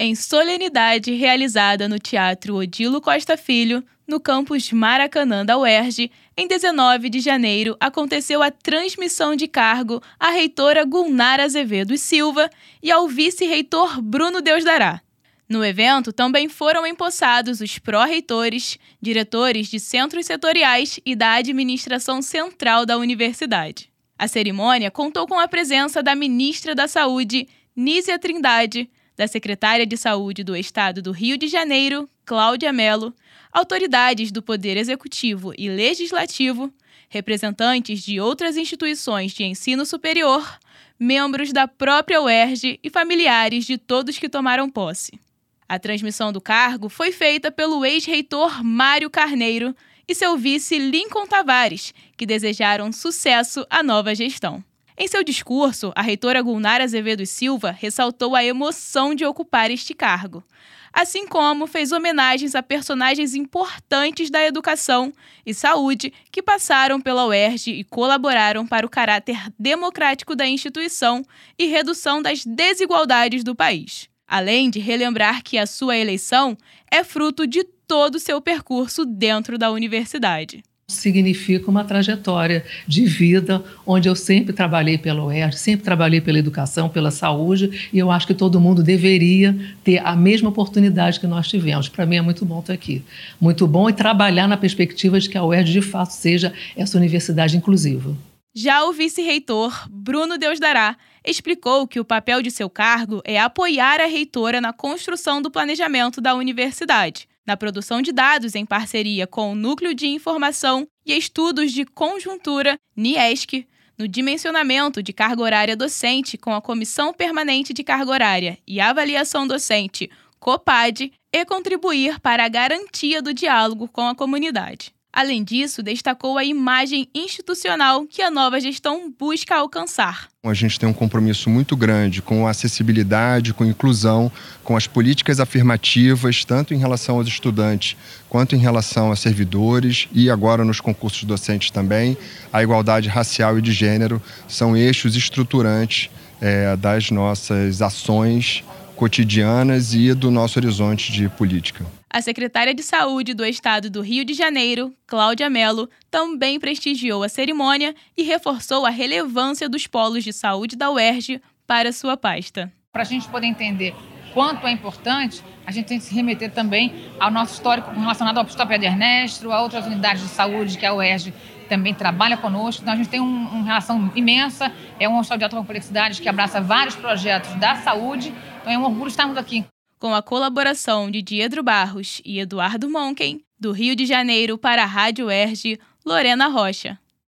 Em solenidade realizada no Teatro Odilo Costa Filho, no campus Maracanã da UERJ, em 19 de janeiro, aconteceu a transmissão de cargo à reitora Gulnara Azevedo e Silva e ao vice-reitor Bruno Deusdará. No evento também foram empossados os pró-reitores, diretores de centros setoriais e da administração central da universidade. A cerimônia contou com a presença da ministra da Saúde, Nízia Trindade, da secretária de Saúde do Estado do Rio de Janeiro, Cláudia Mello, autoridades do Poder Executivo e Legislativo, representantes de outras instituições de ensino superior, membros da própria UERJ e familiares de todos que tomaram posse. A transmissão do cargo foi feita pelo ex-reitor Mário Carneiro e seu vice Lincoln Tavares, que desejaram sucesso à nova gestão. Em seu discurso, a reitora Gulnara Azevedo Silva ressaltou a emoção de ocupar este cargo, assim como fez homenagens a personagens importantes da educação e saúde que passaram pela UERJ e colaboraram para o caráter democrático da instituição e redução das desigualdades do país. Além de relembrar que a sua eleição é fruto de todo o seu percurso dentro da universidade significa uma trajetória de vida onde eu sempre trabalhei pela UERJ, sempre trabalhei pela educação, pela saúde, e eu acho que todo mundo deveria ter a mesma oportunidade que nós tivemos. Para mim é muito bom estar aqui. Muito bom e trabalhar na perspectiva de que a UERJ de fato seja essa universidade inclusiva. Já o vice-reitor, Bruno Deusdará, explicou que o papel de seu cargo é apoiar a reitora na construção do planejamento da universidade na produção de dados em parceria com o Núcleo de Informação e Estudos de Conjuntura, NIESC, no dimensionamento de carga horária docente com a Comissão Permanente de Carga Horária e Avaliação Docente, COPAD, e contribuir para a garantia do diálogo com a comunidade. Além disso, destacou a imagem institucional que a nova gestão busca alcançar. A gente tem um compromisso muito grande com a acessibilidade, com a inclusão, com as políticas afirmativas, tanto em relação aos estudantes quanto em relação a servidores e agora nos concursos docentes também. A igualdade racial e de gênero são eixos estruturantes é, das nossas ações cotidianas e do nosso horizonte de política. A secretária de Saúde do Estado do Rio de Janeiro, Cláudia Mello, também prestigiou a cerimônia e reforçou a relevância dos polos de saúde da UERJ para sua pasta. Para a gente poder entender quanto é importante, a gente tem que se remeter também ao nosso histórico relacionado ao Hospital Pedro Ernesto, a outras unidades de saúde que a UERJ também trabalha conosco. Então, a gente tem um, uma relação imensa, é um hospital de alta complexidade que abraça vários projetos da saúde. Então, é um orgulho estarmos aqui. Com a colaboração de Diedro Barros e Eduardo Monken, do Rio de Janeiro para a Rádio Erge, Lorena Rocha.